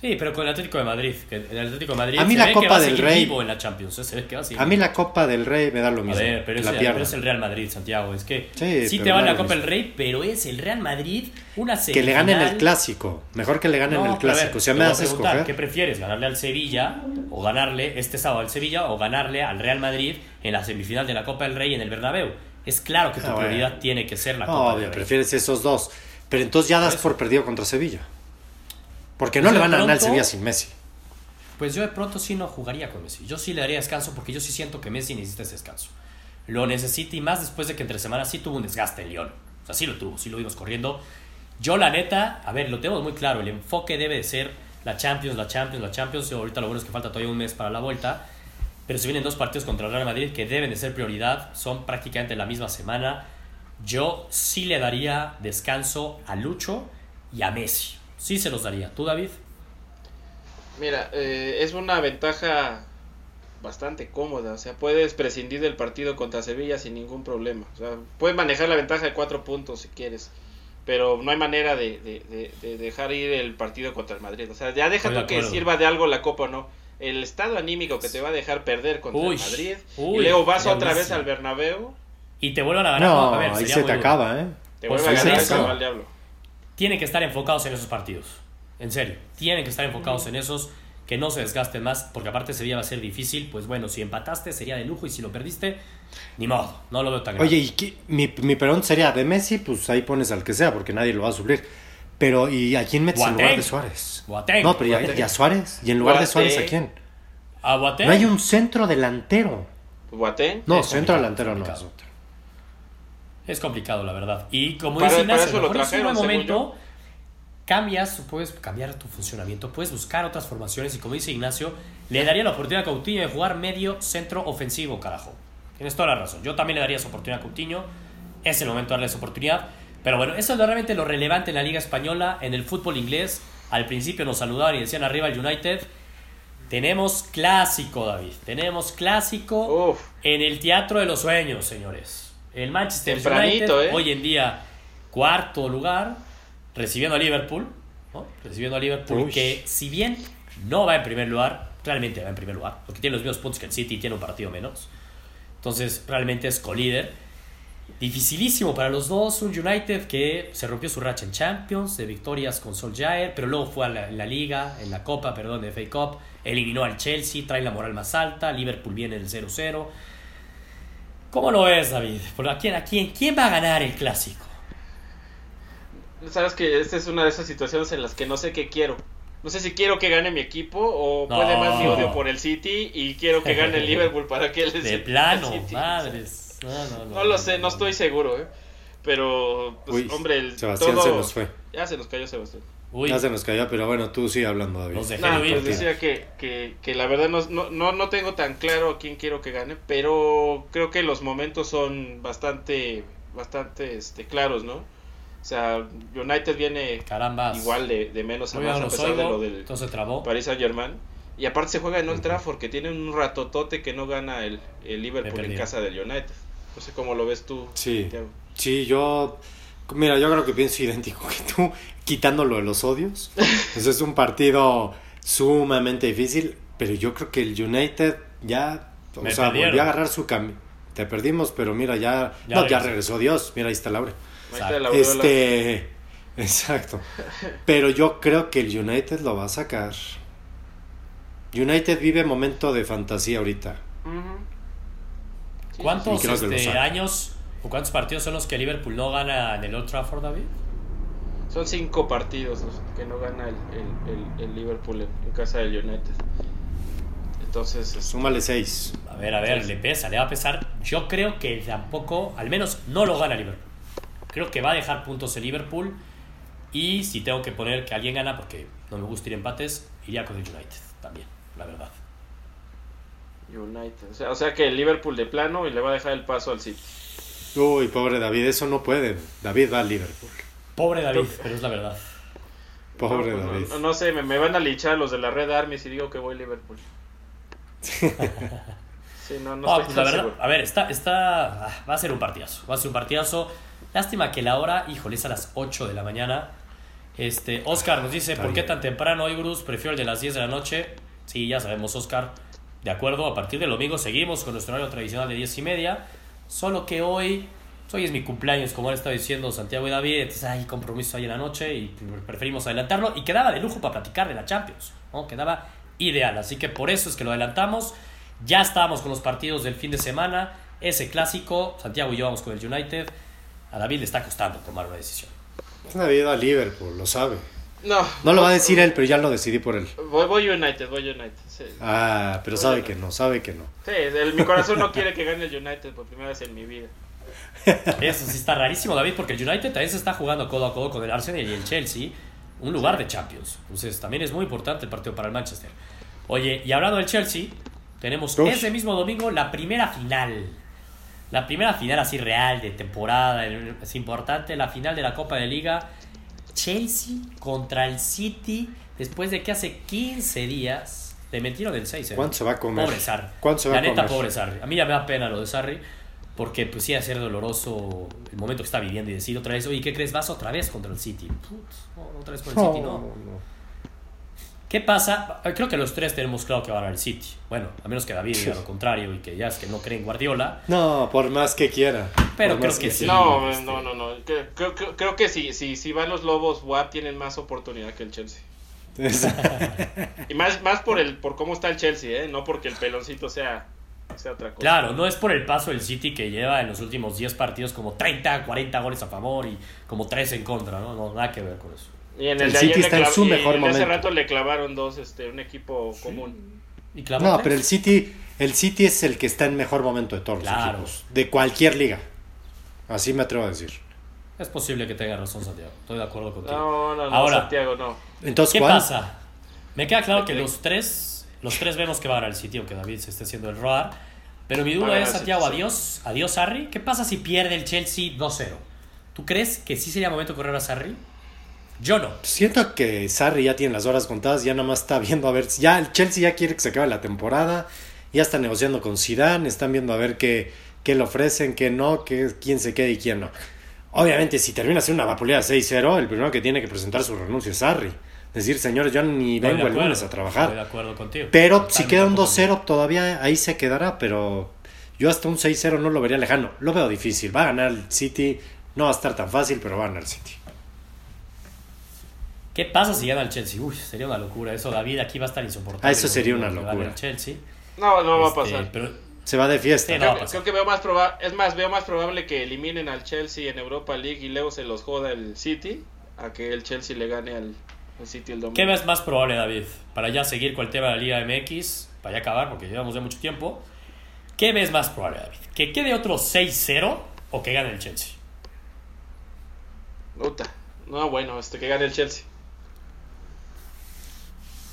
Sí, pero con el Atlético de Madrid, que el Atlético de Madrid A mí se la ve que Copa va del Rey- vivo en la Champions, ¿eh? se ve que va a mí la Copa del Rey me da lo A mismo. ver, pero es, la el, pierda. pero es el Real Madrid, Santiago. Es que Sí, sí, te va la Copa del. Rey, pero es el Real Madrid una Que le ganen el clásico. Mejor que le ganen No, el a ver, clásico. si me das a escoger. ¿Qué prefieres? ¿Ganarle al Sevilla o ganarle este sábado al Sevilla o ganarle al Real Madrid en la semifinal de la Copa del Rey en el Bernabéu? Es claro que tu Ah, bueno. prioridad tiene que ser la Copa Obvio, del Rey. prefieres esos dos. Pero entonces ya das por perdido contra Sevilla. Porque Pues no le van a ganar pronto- Sevilla sin Messi. Pues yo de pronto sí no jugaría con Messi. Yo sí le daría descanso porque yo sí siento que Messi necesita ese descanso. Lo necesita y más después de que entre semanas sí tuvo un desgaste en Lyon. O sea, sí lo tuvo, sí lo vimos corriendo. Yo la neta, a ver, lo tengo muy claro. El enfoque debe de ser la Champions, la Champions, la Champions. Y ahorita lo bueno es que falta todavía un mes para la vuelta. Pero se vienen dos partidos contra el Real Madrid que deben de ser prioridad. Son prácticamente la misma semana. Yo sí le daría descanso a Lucho y a Messi. Sí se los daría. ¿Tú, David? Mira, eh, es una ventaja bastante cómoda. O sea, puedes prescindir del partido contra Sevilla sin ningún problema. O sea, puedes manejar la ventaja de cuatro puntos si quieres. Pero no hay manera de, de- de- de dejar ir el partido contra el Madrid. O sea, ya deja tú que sirva de algo la Copa o no. El estado anímico que te va a dejar perder contra Uy, el Madrid. uy, y luego vas otra vez al Bernabéu. Y te vuelvan a ganar. No, a ver, ahí se te duro. acaba, ¿eh? Te Pues a ganar se el acaba. salva al diablo. Tienen que estar enfocados en esos partidos. En serio. Tienen que estar enfocados en esos. Que no se desgasten más. Porque aparte Sevilla va a ser difícil. Pues bueno, si empataste sería de lujo. Y si lo perdiste, ni modo. No lo veo tan grave. Oye, y qué- mi, mi pregunta sería, de Messi, pues ahí pones al que sea, porque nadie lo va a suplir. Pero, ¿y a quién metes en lugar de Suárez? Boateng. No, pero ¿y a, Boateng. y a Suárez? ¿Y en lugar de Suárez a quién? A Boateng. No hay un centro delantero. Boateng. No, Es centro complicado, delantero no. Es complicado, la verdad. Y como dice Ignacio, es un buen momento. Cambias, puedes cambiar tu funcionamiento, puedes buscar otras formaciones y como dice Ignacio, le daría la oportunidad a Coutinho de jugar medio centro ofensivo, carajo. Tienes toda la razón. Yo también le daría esa oportunidad a Coutinho. Es el momento de darle esa oportunidad. Pero bueno, eso es realmente lo relevante en la Liga Española, en el fútbol inglés. Al principio nos saludaban y decían arriba el United. Tenemos clásico, David. Tenemos clásico Uf. en el Teatro de los Sueños, señores. El Manchester Tempranito, United, ¿eh? hoy en día, cuarto lugar, recibiendo a Liverpool. ¿no? Recibiendo a Liverpool, Uy. que si bien no va en primer lugar, realmente va en primer lugar, porque tiene los mismos puntos que el City y tiene un partido menos. Entonces, realmente es colíder. Dificilísimo para los dos. Un United que se rompió su racha en Champions, de victorias con Solskjaer, pero luego fue a la, en la Liga, en la Copa, perdón, de FA Cup. Eliminó al Chelsea, trae la moral más alta. Liverpool viene el 0-0. ¿Cómo lo ves, David? ¿Por a quién, a quién, quién va a ganar el clásico? Sabes que esta es una de esas situaciones en las que no sé qué quiero. No sé si quiero que gane mi equipo o No. puede más mi odio por el City y quiero que gane el Liverpool para que él De plano, madres. No, no, no, No lo sé, no estoy seguro, ¿eh? Pero, pues, Uy, hombre, el, Sebastián todo... se nos fue. Ya se nos cayó Sebastián. Uy, Ya se nos cayó, pero bueno, tú sigue hablando, David. Los dejé No, pues decía que, que, que la verdad no, no, no, no tengo tan claro a quién quiero que gane, pero creo que los momentos son bastante, bastante este, claros, ¿no? O sea, United viene Carambas. igual de, de menos a Muy más a pesar de oigo. lo del Entonces trabó. Paris Saint Germain. Y aparte se juega en Old Trafford, que tiene un ratotote que no gana el, el Liverpool en casa del United. No sé cómo lo ves tú, Sí. Santiago. Sí, yo. Mira, yo creo que pienso idéntico que tú, quitándolo de los odios. [LAUGHS] Eso es un partido sumamente difícil, pero yo creo que el United ya. O Me sea, perdieron. volvió a agarrar su cambio. Te perdimos, pero mira, ya. Ya no, ya regresó. Dios. Mira, ahí está Laura. Ahí está. Este. [LAUGHS] Exacto. Pero yo creo que el United lo va a sacar. United vive momento de fantasía ahorita. Sí, ¿Cuántos este, años o cuántos partidos son los que Liverpool no gana en el Old Trafford, David? Son cinco partidos los que no gana el, el, el, el Liverpool en, casa del United. Entonces, este, Súmale seis. A ver, a ver, le pesa, le va a pesar. Yo creo que tampoco, al menos no lo gana Liverpool. Creo que va a dejar puntos el Liverpool. Y si tengo que poner que alguien gana, porque no me gusta ir empates, iría con el United también, la verdad. United. O sea, o sea que el Liverpool de plano y le va a dejar el paso al City. Uy, pobre David, eso no puede. David va al Liverpool. Pobre David, pero es la verdad. Pobre no, David. No, no sé, me, me van a linchar los de la Red Army si digo que voy Liverpool. [LAUGHS] sí, no, no, pues la verdad, a ver, está, está, ah, va a ser un partidazo, va a ser un partidazo. Lástima que la hora, híjole, es a las 8 de la mañana. Este, Oscar nos dice, ¿por qué tan temprano hoy, Bruce? Prefiero el de las 10 de la noche. Sí, ya sabemos, Oscar. De acuerdo, a partir del domingo seguimos con nuestro horario tradicional de 10 y media. Solo que hoy, hoy es mi cumpleaños, como le estaba diciendo Santiago y David. Entonces hay compromiso ahí en la noche y preferimos adelantarlo. Y quedaba de lujo para platicar de la Champions. ¿no? Quedaba ideal. Así que por eso es que lo adelantamos. Ya estábamos con los partidos del fin de semana. Ese clásico, Santiago y yo vamos con el United. A David le está costando tomar una decisión. Es una vida a Liverpool, lo sabe. No. No lo va a decir él, pero ya lo decidí por él. Voy, voy United, voy United. Ah, pero sabe que no, sabe que no. Sí, mi corazón no quiere que gane el United por primera vez en mi vida. [LAUGHS] Eso sí está rarísimo, David, porque el United también se está jugando codo a codo con el Arsenal y el Chelsea, un lugar de Champions. Entonces también es muy importante el partido para el Manchester. Oye, y hablando del Chelsea, tenemos ese mismo domingo la primera final. La primera final así real de temporada, es importante, la final de la Copa de Liga. Chelsea contra el City, después de que hace 15 días le metieron el 6. ¿Cuánto se va a comer? Pobre Sarri. ¿Cuánto se va la a neta, comer? pobre Sarri. A mí ya me da pena lo de Sarri, porque pues sí, a ser doloroso el momento que está viviendo y decir otra vez, oye, ¿qué crees? Vas otra vez contra el City. Putz, no, otra vez con el City, no. no. ¿Qué pasa? Creo que los tres tenemos claro que va a ganar el City. Bueno, a menos que David diga lo contrario y que ya es que no cree en Guardiola. No, por más que quiera. Pero creo que sí. No, este- no, no, no. Creo, creo, creo- creo que si, si, si van los Lobos, WAP tienen más oportunidad que el Chelsea. [LAUGHS] Y más, más por el por cómo está el Chelsea, ¿eh? No porque el peloncito sea, sea otra cosa. Claro, no es por el paso del City que lleva en los últimos 10 partidos como 30, 40 goles a favor y como 3 en contra, ¿no? No, nada que ver con eso. Y en El el, de City ayer le está en su y mejor en ese momento. rato le clavaron dos, este, un equipo común. ¿Y No, tres? pero el City, el City es el que está en mejor momento de todos los equipos. De cualquier liga. Así me atrevo a decir. Es posible que tenga razón, Santiago. Estoy de acuerdo contigo. No, no, no, Ahora, Santiago, no. Entonces, ¿qué ¿cuál? pasa? Me queda claro que los tres, los tres vemos que va a ganar el City, aunque David se esté haciendo el roar. Pero mi duda es, Santiago, City, sí. adiós, adiós, Sarri. ¿Qué pasa si pierde el Chelsea 2-0? ¿Tú crees que sí sería momento de correr a Sarri? Yo no. Siento que Sarri ya tiene las horas contadas, ya nada más está viendo a ver, ya el Chelsea ya quiere que se acabe la temporada, ya está negociando con Zidane, están viendo a ver qué, qué le ofrecen, qué no, qué, quién se queda y quién no. Obviamente, si termina siendo una vapuleada 6-0, el primero que tiene que presentar su renuncia es Sarri. Decir, señores, yo ni Estoy vengo el lunes a Estoy de trabajar. acuerdo contigo. Pero Totalmente si queda un de acuerdo 2-0, todavía ahí se quedará, pero yo hasta un 6-0 no lo vería lejano. Lo veo difícil. Va a ganar el City, no va a estar tan fácil, pero va a ganar el City. ¿Qué pasa si gana el Chelsea? Uy, sería una locura. Eso, David, aquí va a estar insoportable. Ah, eso sería una locura. El Chelsea. No, no va a Este, pasar. Pero Se va de fiesta. Sí, no. creo que veo más probable, es más, veo más probable que eliminen al Chelsea en Europa League y luego se los joda el City a que el Chelsea le gane al, al City el domingo. ¿qué ves más probable, David? Para ya seguir con el tema de la Liga MX, para ya acabar, porque llevamos ya mucho tiempo. ¿Qué ves más probable, David? ¿Que quede otro 6-0 o que gane el Chelsea? Puta. No, bueno, este que gane el Chelsea.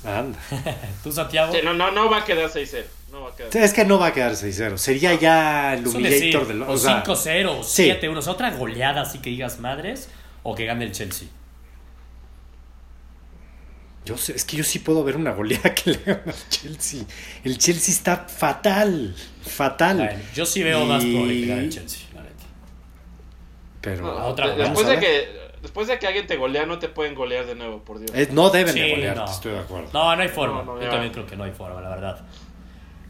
Anda. [LAUGHS] ¿Tú, Santiago? Sí, no, no, no va a quedar 6-0. No va a quedar. Es que no va a quedar 6-0. Sería ya el humillator del. o O sea, 5-0 o sí. 7-1. O sea, otra goleada así que digas madres o que gane el Chelsea. yo sé, es que yo sí puedo ver una goleada que le gana al Chelsea. El Chelsea está fatal. Fatal. Bueno, yo sí veo más Y- probable que gane el Chelsea, la neta. Pero No, otra, después, de que, después de que alguien te golea, no te pueden golear de nuevo, por Dios. eh, no deben Sí, de golear, no. estoy de acuerdo. No, no hay forma. No, no, Yo también creo que no hay forma, la verdad.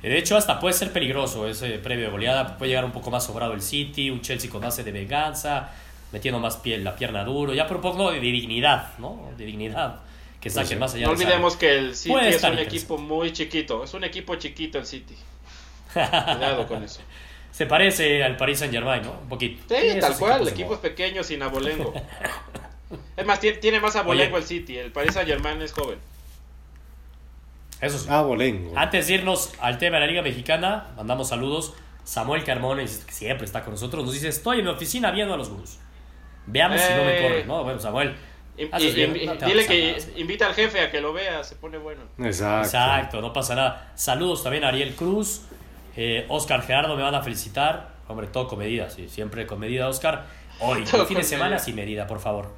Eh, De hecho, hasta puede ser peligroso ese previo de goleada. Puede llegar un poco más sobrado el City, un Chelsea con base de venganza, metiendo más piel, la pierna duro, ya por un poco de, dignidad, ¿no? De dignidad. Que saquen sí. más allá No de olvidemos que el City Puede es un equipo muy chiquito. Es un equipo chiquito el City. [LAUGHS] Cuidado con eso. Se parece al Paris Saint Germain, ¿no? Un poquito. Sí, tal cual, equipos de equipos moda. pequeños sin abolengo. [LAUGHS] Es más, tiene, tiene más abolengo Oye. el City. El Paris Saint Germain es joven. Eso sí. Ah, bolengo. Antes de irnos al tema de la Liga Mexicana, mandamos saludos. Samuel Carmona, que siempre está con nosotros, nos dice: Estoy en mi oficina viendo a los Gurús. Veamos si no me Eh. corren, ¿no? Bueno, Samuel. Y- y- no dile que nada, invita al jefe a que lo vea, se pone bueno. Exacto. Exacto, no pasa nada. Saludos también a Ariel Cruz. Eh, Oscar Gerardo me van a felicitar. Hombre, todo con medida, sí, siempre con medida, Oscar. Hoy, [LAUGHS] Todo el fin de semana sin medida, por favor.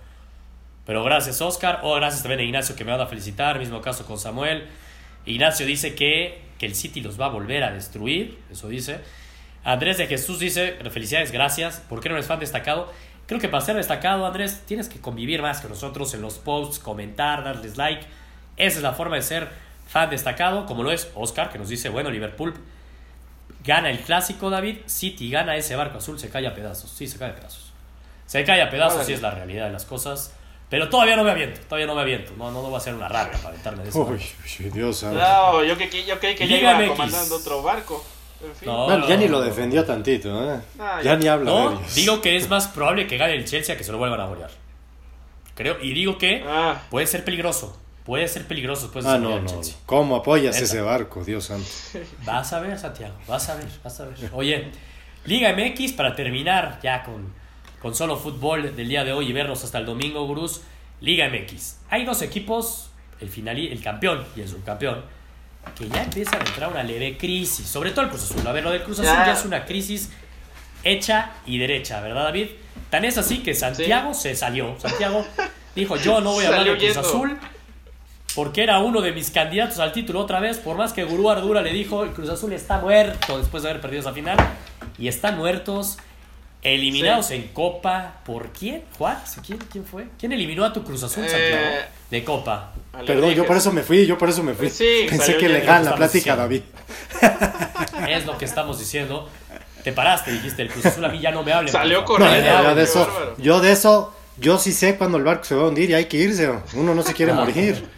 Pero gracias, Oscar. O gracias también a Ignacio que me van a felicitar. Mismo caso con Samuel. Ignacio dice que, que el City los va a volver a destruir, eso dice. Andrés de Jesús dice, felicidades, gracias. ¿Por qué no eres fan destacado? Creo que para ser destacado, Andrés, tienes que convivir más que nosotros en los posts, comentar, darles like. Esa es la forma de ser fan destacado, como lo es Oscar, que nos dice, bueno, Liverpool gana el clásico, David. City gana ese barco azul, se cae a pedazos. Sí, se cae a pedazos. Se cae a pedazos, sí es la realidad de las cosas. Pero todavía no me aviento, todavía no me aviento. No, no, no va a ser una rata para aventarme de eso. Uy, uy, Dios santo. No, yo creí yo creí que ya iba MX. comandando otro barco. En fin. No. Bueno, ya ni lo defendió tantito, ¿eh? Ah, ya ya. ni habla de No, ellos. digo que es más probable que gane el Chelsea a que se lo vuelvan a golear. Creo, y digo que Ah, puede ser peligroso. Puede ser peligroso después de Ah, no, no. Chelsea. ¿Cómo apoyas ese barco, Dios santo? [LAUGHS] Vas a ver, Santiago, vas a ver, vas a ver. Oye, Liga MX para terminar ya con, con solo fútbol del día de hoy y vernos hasta el domingo, Gurús. Liga MX. Hay dos equipos, el, final, el campeón y el subcampeón, que ya empiezan a entrar a una leve crisis. Sobre todo el Cruz Azul. A ver, lo del Cruz Azul Ya. ya es una crisis hecha y derecha, ¿verdad, David? Tan es así que Santiago se salió. Santiago dijo, yo no voy a hablar de Salió Cruz yendo. Azul porque era uno de mis candidatos al título otra vez, por más que Gurú Ardura le dijo, el Cruz Azul está muerto después de haber perdido esa final, y están muertos, eliminados en Copa, ¿por quién? Juan, ¿quién, quién fue? ¿Quién eliminó a tu Cruz Azul, Eh, Santiago? De Copa. Perdón, yo por eso me fui, yo por eso me fui. Sí, Pensé que ya, legal la plática, David. [LAUGHS] [LAUGHS] Es lo que estamos diciendo. Te paraste, dijiste, el Cruz Azul a mí ya no me hable. Salió No, corriendo. yo, qué de eso, yo de eso, yo sí sé cuando el barco se va a hundir y hay que irse. Uno no se quiere morir.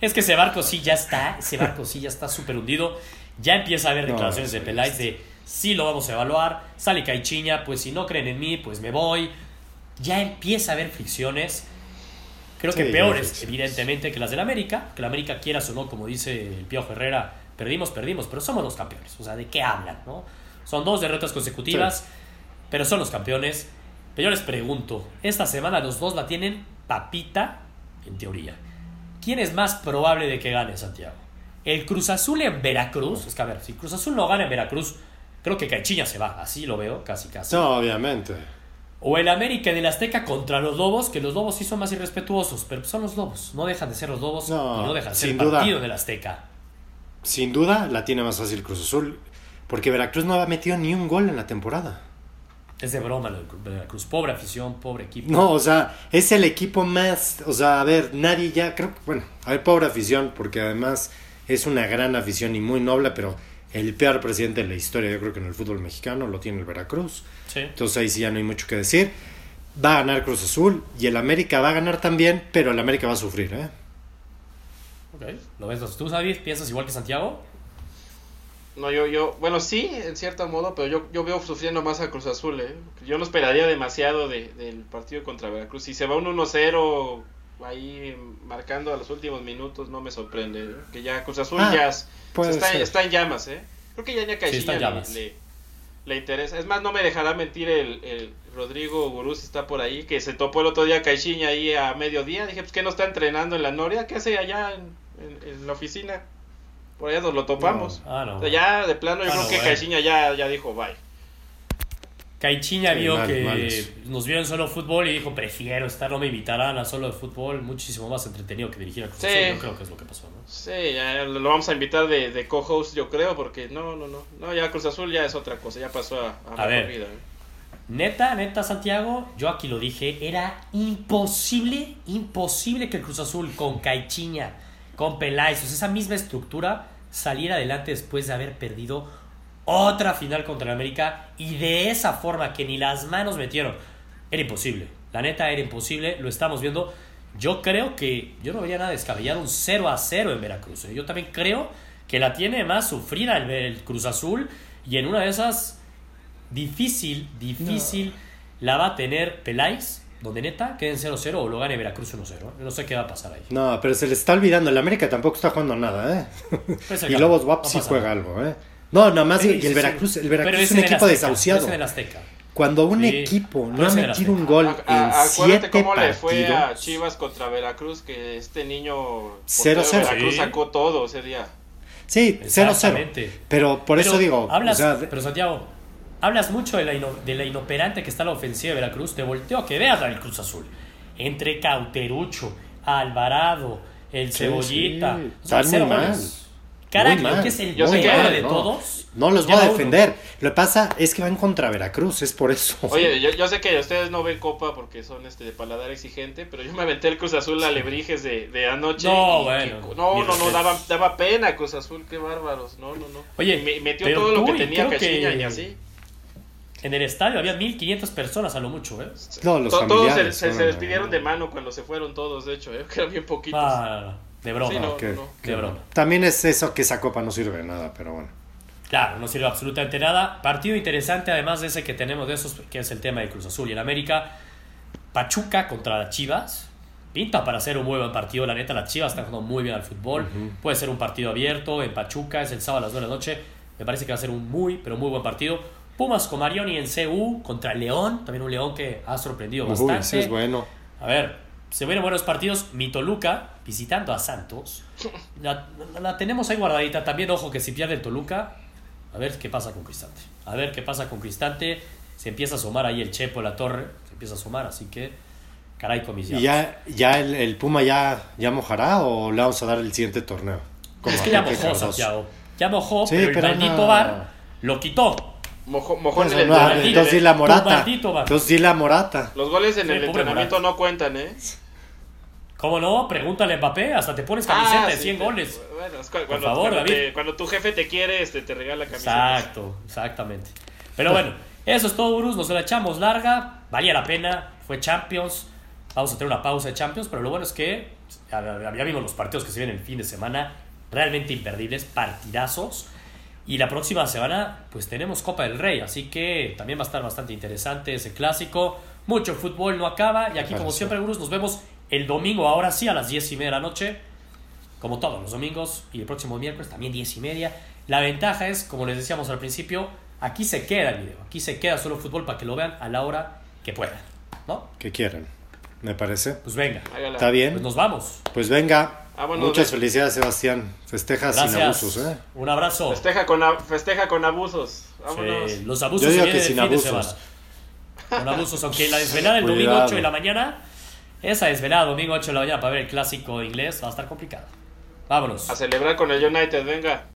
es que ese barco sí ya está, ese barco sí ya está súper hundido. Ya empieza a haber No, declaraciones de sí, Peláez de sí lo vamos a evaluar. Sale Caichiña, pues si no creen en mí, pues me voy. Ya empieza a haber fricciones. Creo que Sí, peores, evidentemente, que las del América. Que la América, quieras o no, como dice el Piojo Herrera, perdimos, perdimos, pero somos los campeones. O sea, ¿de qué hablan? no? Son dos derrotas consecutivas, pero son los campeones. Pero yo les pregunto, esta semana los dos la tienen papita, en teoría. ¿Quién es más probable de que gane, Santiago? ¿El Cruz Azul en Veracruz? Es que a ver, si Cruz Azul no gana en Veracruz, creo que Caichiña se va, así lo veo, casi casi. No, obviamente. O el América del Azteca contra los Lobos, que los Lobos sí son más irrespetuosos, pero son los Lobos, no dejan de ser los Lobos No, y no dejan de ser sin el duda. partido del Azteca. Sin duda la tiene más fácil Cruz Azul. Porque Veracruz no ha metido ni un gol en la temporada. Es de broma lo Cru- Veracruz, pobre afición, pobre equipo. No, o sea, es el equipo más. O sea, a ver, nadie ya. Creo que, bueno, a ver, pobre afición, porque además es una gran afición y muy noble, pero el peor presidente de la historia, yo creo que en el fútbol mexicano lo tiene el Veracruz. Sí. Entonces ahí sí ya no hay mucho que decir. Va a ganar Cruz Azul y el América va a ganar también, pero el América va a sufrir, ¿eh? Ok, ¿lo ves tú, David? ¿Piensas igual que Santiago? No, yo, yo, bueno, sí, en cierto modo, pero yo, yo veo sufriendo más a Cruz Azul, ¿eh? Yo no esperaría demasiado de, del partido contra Veracruz. Si se va un 1-0 ahí marcando a los últimos minutos, no me sorprende. ¿eh? Que ya Cruz Azul Ah, ya está, está en llamas, ¿eh? Creo que ya ni a está en Caixinha le, le, le interesa. Es más, no me dejará mentir el, el Rodrigo Gurú si está por ahí, que se topó el otro día a Caixinha ahí a mediodía. Dije, pues que no está entrenando en la Noria, ¿qué hace allá en, en- en la oficina? Por allá nos lo topamos. Ah, no. O sea, ya de plano yo Ah, creo no, que. Caixinha ya, ya dijo bye. Caichiña Sí, vio mal, que malos. nos vio en solo fútbol y dijo, prefiero estar, no me invitarán a solo de fútbol, muchísimo más entretenido que dirigir a Cruz Sí. Azul. Yo creo que es lo que pasó, ¿no? Sí, ya lo vamos a invitar de, de co-host yo creo, porque no, no, no. No, ya Cruz Azul ya es otra cosa, ya pasó a, a, mejor ver. vida. ¿eh? Neta, neta, Santiago, yo aquí lo dije, era imposible, imposible que el Cruz Azul con Caichiña, con Peláez, o sea, esa misma estructura saliera adelante después de haber perdido otra final contra el América y de esa forma que ni las manos metieron. Era imposible, la neta era imposible, lo estamos viendo. Yo creo que yo no vería nada descabellado un 0 a 0 en Veracruz. ¿eh? Yo también creo que la tiene más sufrida el, el Cruz Azul y en una de esas difícil, difícil la va a tener Peláez, donde neta queden 0-0 o lo gane Veracruz 1-0. No sé qué va a pasar ahí. No, pero se le está olvidando. El América tampoco está jugando nada, ¿eh? Pues [LAUGHS] y Lobos WAP no sí juega nada. algo, ¿eh? No, nada más. Sí, y el sí. Veracruz, el Veracruz es en un equipo Azteca, desahuciado. es en el Azteca. Cuando un Sí, equipo no ha en metido un gol A- en a- acuérdate siete cómo le partidos. fue a Chivas contra Veracruz, que este niño Cero, portero de cero. Veracruz Sí. sacó todo ese día. Sí, 0-0. Exactamente. Pero por eso Pero digo, Hablas, o sea, pero Santiago, hablas mucho de la, ino- de la inoperante que está la ofensiva de Veracruz. Te volteo a que veas la del Cruz Azul. Entre Cauterucho, Alvarado, el Cebollita. sí. Están muy mal. que es el Yo sé que- peor de no. todos. No los voy a uno. defender. Lo que pasa es que van contra Veracruz, es por eso. Oye, yo, yo sé que ustedes no ven Copa porque son este de paladar exigente, pero yo me aventé el Cruz Azul a Lebrijes de, de anoche. No, y bueno, que- no, no, no, daba, daba pena Cruz Azul, qué bárbaros. No, no, no. Oye, Y me metió todo lo que tenía que- y así. En el estadio había 1500 personas a lo mucho, ¿eh? No, los To- todos se, se- se despidieron de mano cuando se fueron todos, de hecho, ¿eh? que [LAUGHS] eran bien poquitos. Ah, de broma. Sí, no, que- no, no. De broma. También es eso que esa copa no sirve de nada, pero bueno. Claro, no sirve absolutamente nada. Partido interesante, además de ese que tenemos de esos, que es el tema de Cruz Azul y en América. Pachuca contra las Chivas. Pinta para ser un muy buen partido, la neta. Las Chivas están jugando muy bien al fútbol. Puede ser un partido abierto en Pachuca, es el sábado a las 9 de la noche. Me parece que va a ser un muy, pero muy buen partido. Pumas con Marioni en CU contra el León. También un León que ha sorprendido Uy, bastante. es bueno. A ver, se vienen buenos partidos. Mi Toluca visitando a Santos. La, la- la tenemos ahí guardadita. También, ojo, que si pierde el Toluca, a ver qué pasa con Cristante. A ver qué pasa con Cristante. Se empieza a asomar ahí el Chepo, la torre. Se empieza a asomar, así que. Caray, con mis ¿Y ya, ya el, el Puma ya, ya mojará o le vamos a dar el siguiente torneo? Como Es que ya mojó. Santiago. Ya mojó, Sí, pero el pero maldito no. bar lo quitó. Mojó, mojón Pues, en el no, entrenamiento. entonces di ¿eh? la morata. maldito. Entonces di la morata. Los goles en Sí, el entrenamiento Morata. no cuentan, ¿eh? ¿Cómo no? Pregúntale a Mbappé. Hasta te pones camiseta Ah, de sí, 100 te- goles. Bueno, es cu- cuando, favor, cuando, David. te- cuando tu jefe te quiere, este, te regala camiseta. Exacto, exactamente. Pero bueno, eso es todo, Bruce. Nos la echamos larga. Valía la pena. Fue Champions. Vamos a tener una pausa de Champions. Pero lo bueno es que ya, ya- ya vimos los partidos que se vienen el fin de semana. Realmente imperdibles. Partidazos. Y la próxima semana, pues tenemos Copa del Rey. Así que también va a estar bastante interesante ese clásico. Mucho fútbol no acaba. Y aquí, como siempre, Bruce, nos vemos el domingo, ahora sí, a las 10 y media de la noche como todos los domingos y el próximo miércoles también 10 y media. La ventaja es, como les decíamos al principio, aquí se queda el video, aquí se queda solo fútbol para que lo vean a la hora que puedan, ¿no? ¿Qué quieren? Me parece. Pues venga, Hágala. Está bien. pues nos vamos. Pues venga. Vámonos, Muchas de- felicidades, Sebastián. Festeja sin abusos, ¿eh? Un abrazo. Festeja con, a- festeja con abusos. Vámonos. Sí, los abusos Yo se digo que sin abusos. Con abusos, aunque la desvelada el domingo Cuidado. 8 de la mañana, esa desvelada domingo 8 de la mañana para ver el clásico inglés va a estar complicado. Vámonos. A celebrar con el United, venga.